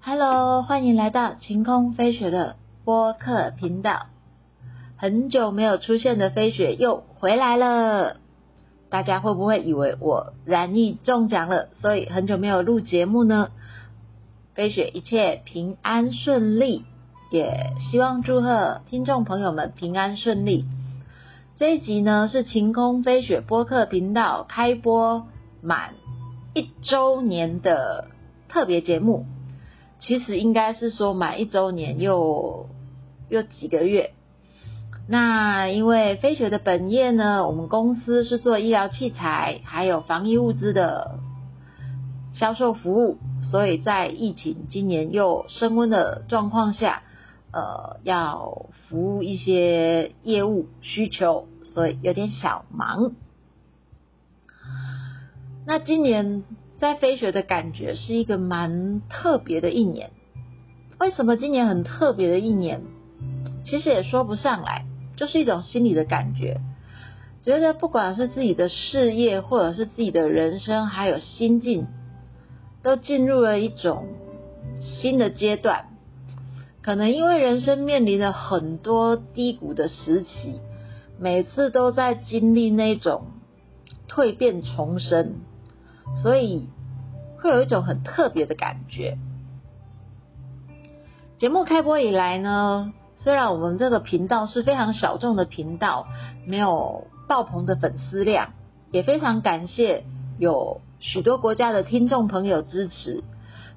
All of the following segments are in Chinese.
Hello，欢迎来到晴空飞雪的播客频道。很久没有出现的飞雪又回来了，大家会不会以为我染疫中奖了，所以很久没有录节目呢？飞雪一切平安顺利，也希望祝贺听众朋友们平安顺利。这一集呢是晴空飞雪播客频道开播满一周年的特别节目，其实应该是说满一周年又又几个月。那因为飞雪的本业呢，我们公司是做医疗器材还有防疫物资的销售服务，所以在疫情今年又升温的状况下。呃，要服务一些业务需求，所以有点小忙。那今年在飞雪的感觉是一个蛮特别的一年。为什么今年很特别的一年？其实也说不上来，就是一种心理的感觉，觉得不管是自己的事业，或者是自己的人生，还有心境，都进入了一种新的阶段。可能因为人生面临了很多低谷的时期，每次都在经历那种蜕变重生，所以会有一种很特别的感觉。节目开播以来呢，虽然我们这个频道是非常小众的频道，没有爆棚的粉丝量，也非常感谢有许多国家的听众朋友支持，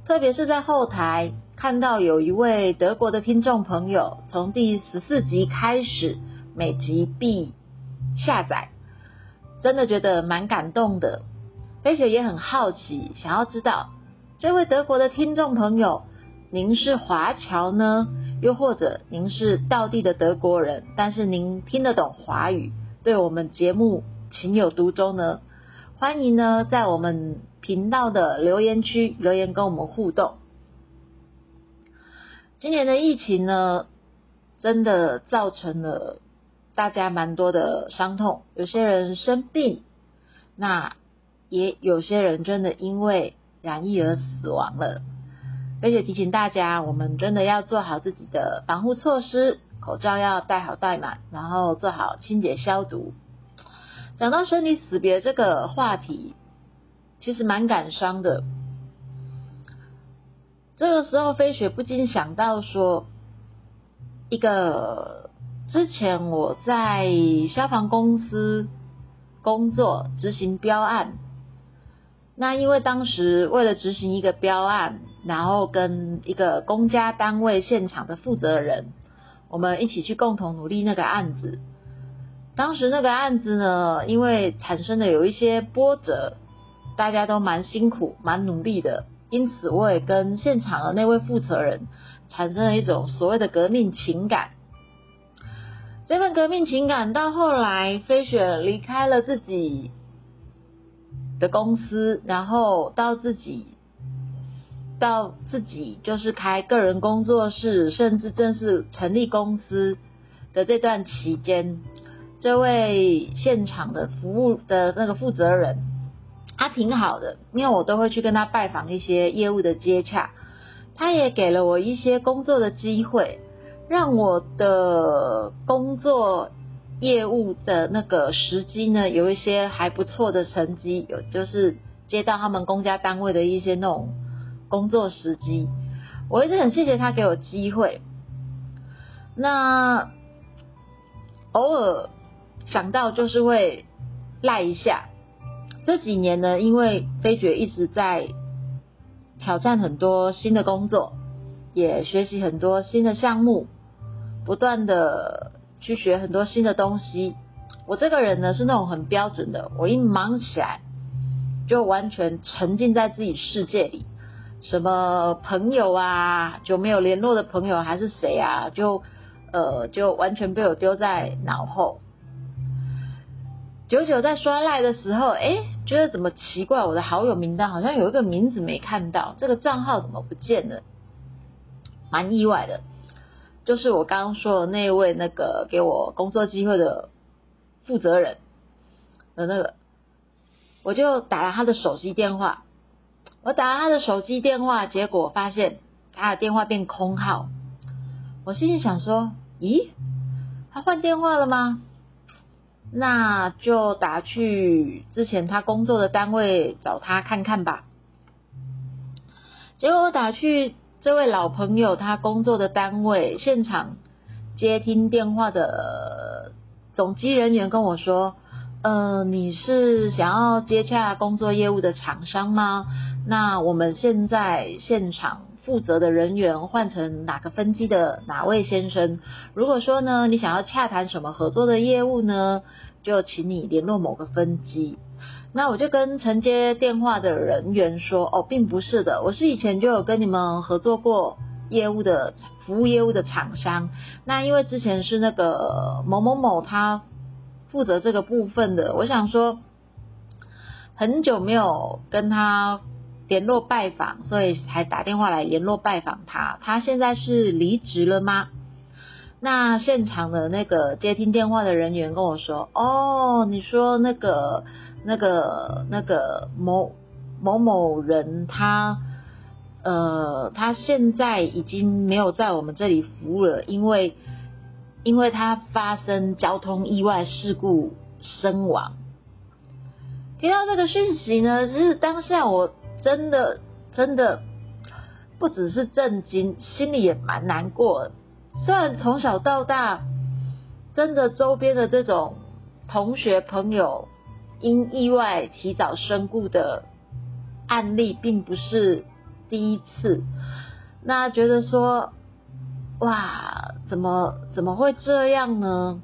特别是在后台。看到有一位德国的听众朋友，从第十四集开始，每集必下载，真的觉得蛮感动的。飞雪也很好奇，想要知道这位德国的听众朋友，您是华侨呢，又或者您是道地的德国人，但是您听得懂华语，对我们节目情有独钟呢？欢迎呢，在我们频道的留言区留言跟我们互动。今年的疫情呢，真的造成了大家蛮多的伤痛，有些人生病，那也有些人真的因为染疫而死亡了。而且提醒大家，我们真的要做好自己的防护措施，口罩要戴好戴满，然后做好清洁消毒。讲到生离死别这个话题，其实蛮感伤的。这个时候，飞雪不禁想到说，一个之前我在消防公司工作执行标案，那因为当时为了执行一个标案，然后跟一个公家单位现场的负责人，我们一起去共同努力那个案子。当时那个案子呢，因为产生的有一些波折，大家都蛮辛苦、蛮努力的。因此，我也跟现场的那位负责人产生了一种所谓的革命情感。这份革命情感到后来，飞雪离开了自己的公司，然后到自己到自己就是开个人工作室，甚至正式成立公司的这段期间，这位现场的服务的那个负责人。他挺好的，因为我都会去跟他拜访一些业务的接洽，他也给了我一些工作的机会，让我的工作业务的那个时机呢有一些还不错的成绩，有就是接到他们公家单位的一些那种工作时机，我一直很谢谢他给我机会。那偶尔想到就是会赖一下。这几年呢，因为飞爵一直在挑战很多新的工作，也学习很多新的项目，不断的去学很多新的东西。我这个人呢是那种很标准的，我一忙起来就完全沉浸在自己世界里，什么朋友啊，就没有联络的朋友还是谁啊，就呃就完全被我丢在脑后。九九在刷赖的时候，哎，觉得怎么奇怪？我的好友名单好像有一个名字没看到，这个账号怎么不见了？蛮意外的，就是我刚刚说的那位那个给我工作机会的负责人的那个我就打了他的手机电话。我打了他的手机电话，结果发现他的电话变空号。我心里想说：“咦，他换电话了吗？”那就打去之前他工作的单位找他看看吧。结果我打去这位老朋友他工作的单位现场接听电话的总机人员跟我说：“呃，你是想要接洽工作业务的厂商吗？那我们现在现场负责的人员换成哪个分机的哪位先生？如果说呢，你想要洽谈什么合作的业务呢，就请你联络某个分机。”那我就跟承接电话的人员说：“哦，并不是的，我是以前就有跟你们合作过业务的服务业务的厂商。那因为之前是那个某某某他负责这个部分的，我想说很久没有跟他联络拜访，所以才打电话来联络拜访他。他现在是离职了吗？那现场的那个接听电话的人员跟我说：哦，你说那个。”那个那个某某某人，他呃，他现在已经没有在我们这里服务了，因为因为他发生交通意外事故身亡。听到这个讯息呢，就是当下我真的真的不只是震惊，心里也蛮难过。虽然从小到大，真的周边的这种同学朋友。因意外提早身故的案例并不是第一次，那觉得说，哇，怎么怎么会这样呢？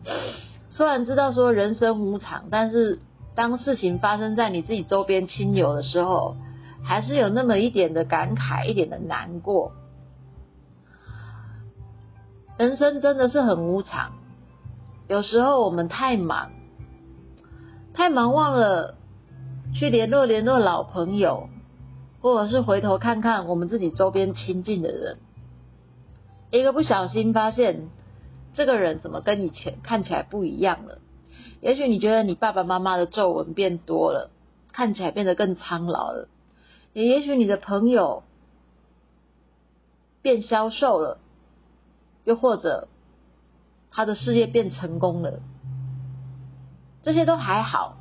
虽然知道说人生无常，但是当事情发生在你自己周边亲友的时候，还是有那么一点的感慨，一点的难过。人生真的是很无常，有时候我们太忙。太忙忘了去联络联络老朋友，或者是回头看看我们自己周边亲近的人，一个不小心发现这个人怎么跟以前看起来不一样了。也许你觉得你爸爸妈妈的皱纹变多了，看起来变得更苍老了；也也许你的朋友变消瘦了，又或者他的事业变成功了。这些都还好，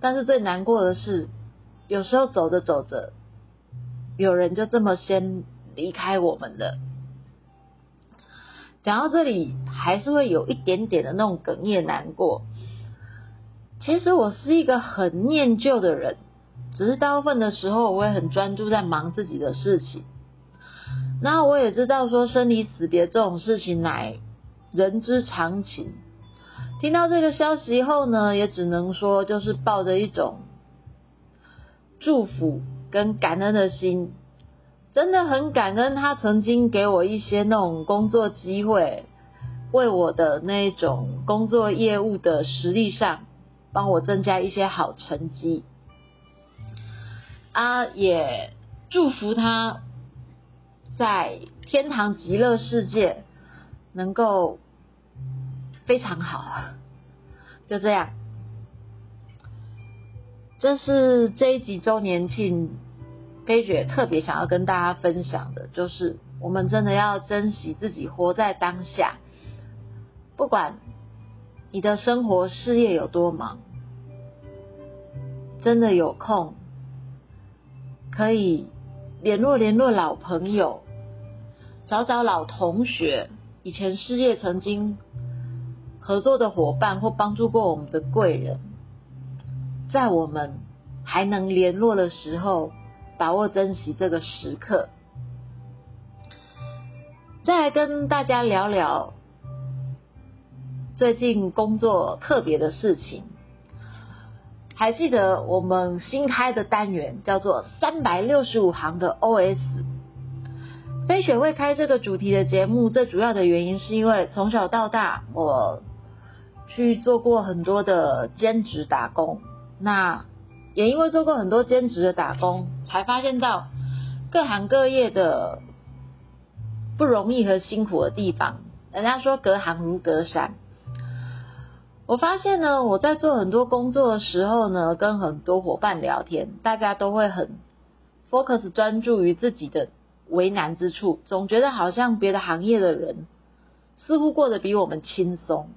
但是最难过的是，有时候走着走着，有人就这么先离开我们了。讲到这里，还是会有一点点的那种哽咽难过。其实我是一个很念旧的人，只是大部分的时候，我也很专注在忙自己的事情。那我也知道说生离死别这种事情乃人之常情。听到这个消息后呢，也只能说就是抱着一种祝福跟感恩的心，真的很感恩他曾经给我一些那种工作机会，为我的那种工作业务的实力上帮我增加一些好成绩，啊，也祝福他在天堂极乐世界能够。非常好，就这样。这是这一集周年庆，飞雪特别想要跟大家分享的，就是我们真的要珍惜自己，活在当下。不管你的生活事业有多忙，真的有空可以联络联络老朋友，找找老同学，以前事业曾经。合作的伙伴或帮助过我们的贵人，在我们还能联络的时候，把握珍惜这个时刻。再来跟大家聊聊最近工作特别的事情。还记得我们新开的单元叫做三百六十五行的 OS。飞雪会开这个主题的节目，最主要的原因是因为从小到大我。去做过很多的兼职打工，那也因为做过很多兼职的打工，才发现到各行各业的不容易和辛苦的地方。人家说隔行如隔山，我发现呢，我在做很多工作的时候呢，跟很多伙伴聊天，大家都会很 focus 专注于自己的为难之处，总觉得好像别的行业的人似乎过得比我们轻松。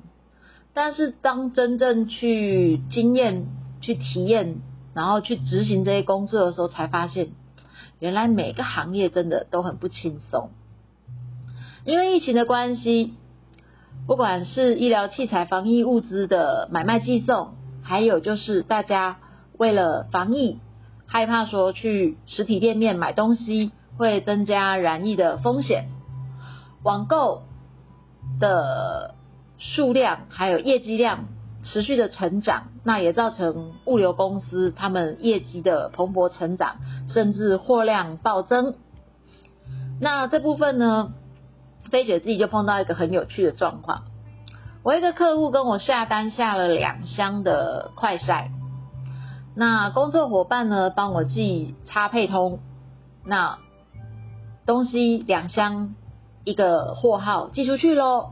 但是当真正去经验、去体验，然后去执行这些工作的时候，才发现，原来每个行业真的都很不轻松。因为疫情的关系，不管是医疗器材、防疫物资的买卖寄送，还有就是大家为了防疫，害怕说去实体店面买东西会增加染疫的风险，网购的。数量还有业绩量持续的成长，那也造成物流公司他们业绩的蓬勃成长，甚至货量暴增。那这部分呢，飞雪自己就碰到一个很有趣的状况。我一个客户跟我下单下了两箱的快晒，那工作伙伴呢帮我寄插配通，那东西两箱一个货号寄出去喽。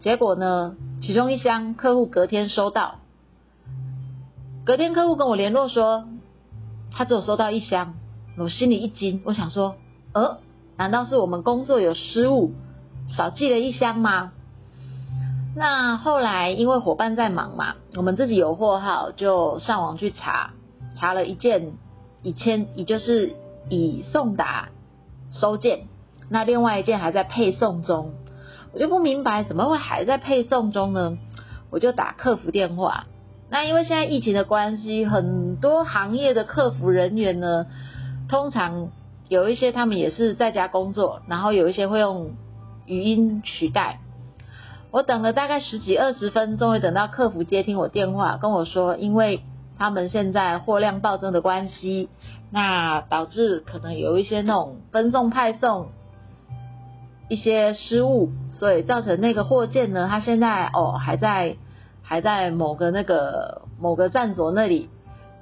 结果呢？其中一箱客户隔天收到，隔天客户跟我联络说，他只有收到一箱，我心里一惊，我想说，呃，难道是我们工作有失误，少寄了一箱吗？那后来因为伙伴在忙嘛，我们自己有货号，就上网去查，查了一件以前，也就是已送达收件，那另外一件还在配送中。我就不明白怎么会还在配送中呢？我就打客服电话。那因为现在疫情的关系，很多行业的客服人员呢，通常有一些他们也是在家工作，然后有一些会用语音取代。我等了大概十几二十分钟，会等到客服接听我电话，跟我说，因为他们现在货量暴增的关系，那导致可能有一些那种分送派送一些失误。所以造成那个货件呢，它现在哦还在还在某个那个某个站所那里，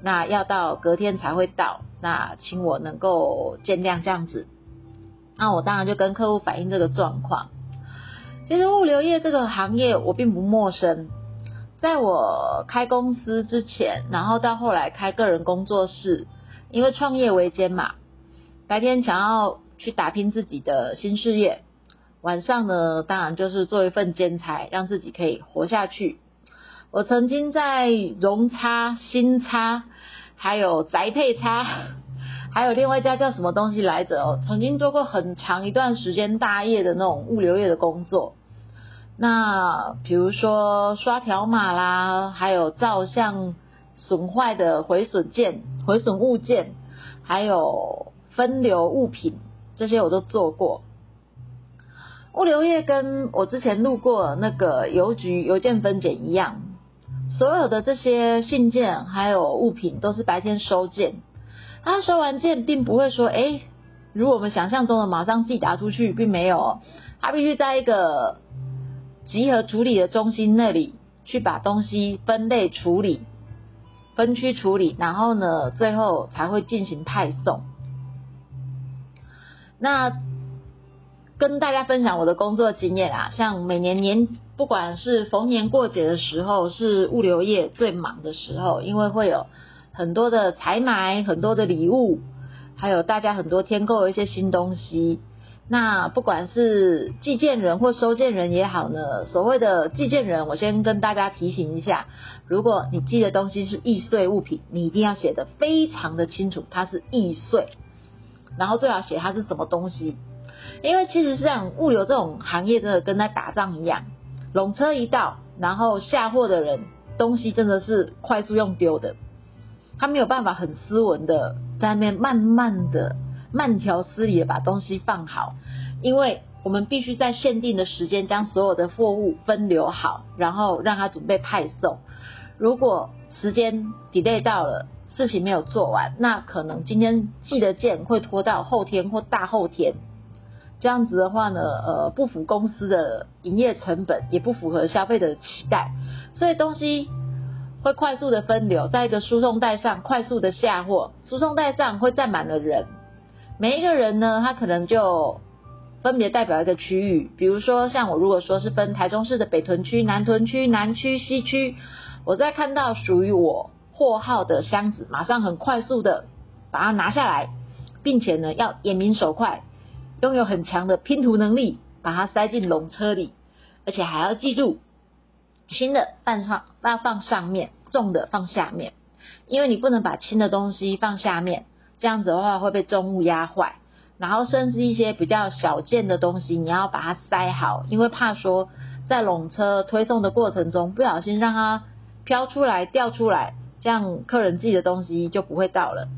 那要到隔天才会到，那请我能够见谅这样子。那我当然就跟客户反映这个状况。其实物流业这个行业我并不陌生，在我开公司之前，然后到后来开个人工作室，因为创业维艰嘛，白天想要去打拼自己的新事业。晚上呢，当然就是做一份兼差，让自己可以活下去。我曾经在融差、新差，还有宅配差，还有另外一家叫什么东西来着哦，曾经做过很长一段时间大业的那种物流业的工作。那比如说刷条码啦，还有照相损坏的毁损件、毁损物件，还有分流物品，这些我都做过。物流业跟我之前路过那个邮局邮件分拣一样，所有的这些信件还有物品都是白天收件，他收完件并不会说，哎，如我们想象中的马上寄达出去，并没有，他必须在一个集合处理的中心那里去把东西分类处理、分区处理，然后呢，最后才会进行派送。那。跟大家分享我的工作经验啊，像每年年不管是逢年过节的时候，是物流业最忙的时候，因为会有很多的采买、很多的礼物，还有大家很多添购一些新东西。那不管是寄件人或收件人也好呢，所谓的寄件人，我先跟大家提醒一下，如果你寄的东西是易碎物品，你一定要写的非常的清楚，它是易碎，然后最好写它是什么东西。因为其实像物流这种行业，真的跟在打仗一样，拢车一到，然后下货的人东西真的是快速用丢的，他没有办法很斯文的在那边慢慢的、慢条斯理的把东西放好，因为我们必须在限定的时间将所有的货物分流好，然后让他准备派送。如果时间 delay 到了，事情没有做完，那可能今天寄的件会拖到后天或大后天。这样子的话呢，呃，不符公司的营业成本，也不符合消费者的期待，所以东西会快速的分流，在一个输送带上快速的下货，输送带上会站满了人，每一个人呢，他可能就分别代表一个区域，比如说像我如果说是分台中市的北屯区、南屯区、南区、西区，我在看到属于我货号的箱子，马上很快速的把它拿下来，并且呢要眼明手快，拥有很强的拼图能力，把它塞进笼车里，而且还要记住轻的放上要放上面，重的放下面，因为你不能把轻的东西放下面，这样子的话会被重物压坏。然后甚至一些比较小件的东西，你要把它塞好，因为怕说在笼车推送的过程中不小心让它飘出来、掉出来，这样客人寄的东西就不会到了。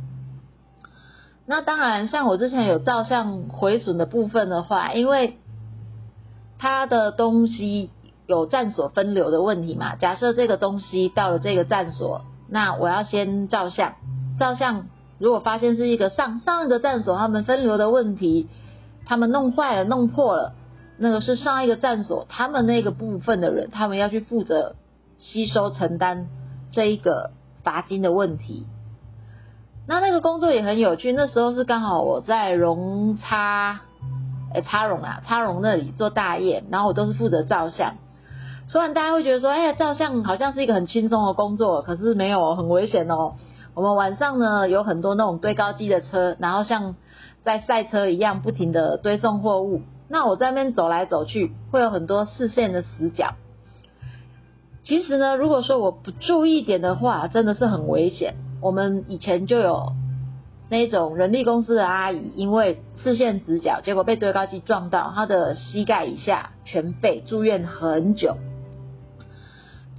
那当然，像我之前有照相毁损的部分的话，因为它的东西有站所分流的问题嘛。假设这个东西到了这个站所，那我要先照相，照相。如果发现是一个上上一个站所他们分流的问题，他们弄坏了、弄破了，那个是上一个站所他们那个部分的人，他们要去负责吸收承担这一个罚金的问题。那那个工作也很有趣，那时候是刚好我在荣差，哎，差荣啊，差荣那里做大业，然后我都是负责照相。虽然大家会觉得说，哎呀，照相好像是一个很轻松的工作，可是没有，很危险哦。我们晚上呢有很多那种堆高机的车，然后像在赛车一样不停的堆送货物。那我在那边走来走去，会有很多视线的死角。其实呢，如果说我不注意点的话，真的是很危险。我们以前就有那种人力公司的阿姨，因为视线死角，结果被堆高机撞到，她的膝盖以下全废，住院很久。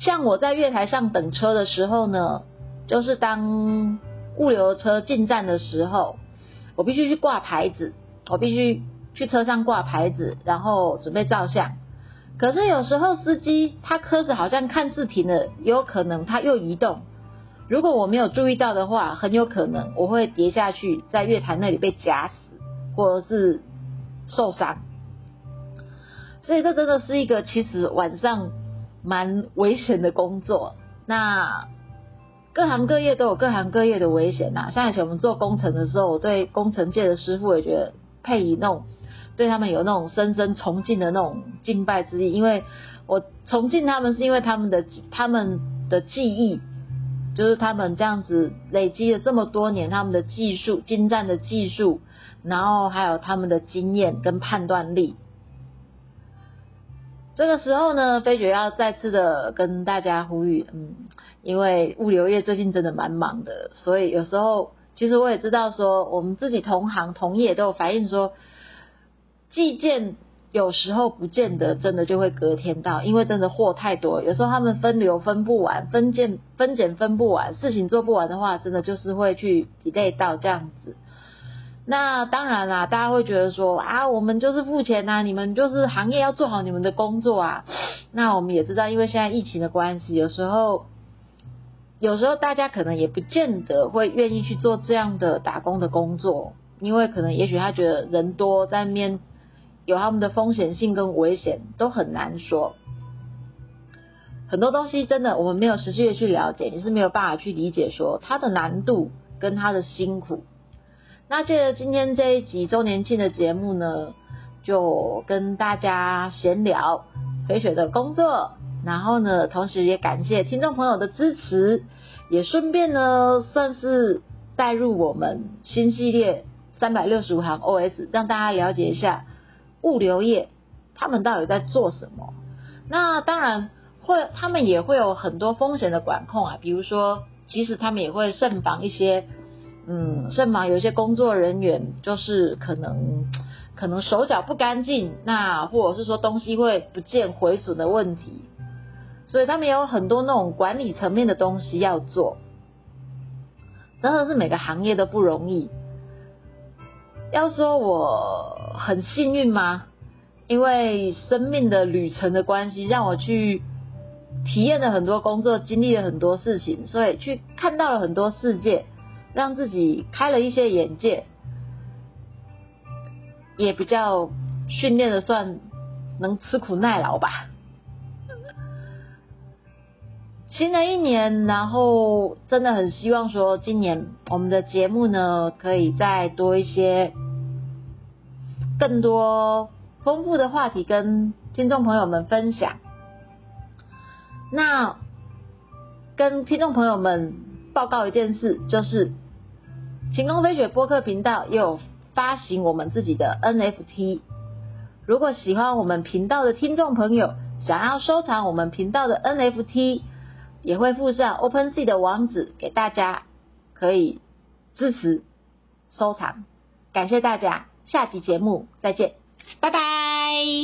像我在月台上等车的时候呢。就是当物流车进站的时候，我必须去挂牌子，我必须去车上挂牌子，然后准备照相。可是有时候司机他车子好像看似停了，有可能他又移动。如果我没有注意到的话，很有可能我会跌下去，在月台那里被夹死，或者是受伤。所以这真的是一个其实晚上蛮危险的工作。那。各行各业都有各行各业的危险呐。像以前我们做工程的时候，我对工程界的师傅也觉得佩以那种对他们有那种深深崇敬的那种敬拜之意。因为我崇敬他们，是因为他们的他们的技艺，就是他们这样子累积了这么多年，他们的技术精湛的技术，然后还有他们的经验跟判断力。这个时候呢，飞雪要再次的跟大家呼吁，嗯。因为物流业最近真的蛮忙的，所以有时候其实我也知道说，我们自己同行同业都有反映说，寄件有时候不见得真的就会隔天到，因为真的货太多，有时候他们分流分不完，分件分拣分不完，事情做不完的话，真的就是会去 delay 到这样子。那当然啦，大家会觉得说啊，我们就是付钱呐，你们就是行业要做好你们的工作啊。那我们也知道，因为现在疫情的关系，有时候。有时候大家可能也不见得会愿意去做这样的打工的工作，因为可能也许他觉得人多在面有他们的风险性跟危险都很难说。很多东西真的我们没有实际的去了解，你是没有办法去理解说它的难度跟它的辛苦。那借着今天这一集周年庆的节目呢，就跟大家闲聊飞雪的工作。然后呢，同时也感谢听众朋友的支持，也顺便呢，算是带入我们新系列三百六十五行 OS，让大家了解一下物流业他们到底在做什么。那当然会，他们也会有很多风险的管控啊，比如说，其实他们也会慎防一些，嗯，慎防有一些工作人员就是可能可能手脚不干净，那或者是说东西会不见毁损的问题。所以他们有很多那种管理层面的东西要做，真的是每个行业都不容易。要说我很幸运吗？因为生命的旅程的关系，让我去体验了很多工作，经历了很多事情，所以去看到了很多世界，让自己开了一些眼界，也比较训练的算能吃苦耐劳吧。新的一年，然后真的很希望说，今年我们的节目呢，可以再多一些更多丰富的话题跟听众朋友们分享。那跟听众朋友们报告一件事，就是晴空飞雪播客频道有发行我们自己的 NFT。如果喜欢我们频道的听众朋友，想要收藏我们频道的 NFT，也会附上 OpenSea 的网址给大家，可以支持收藏。感谢大家，下集节目再见，拜拜。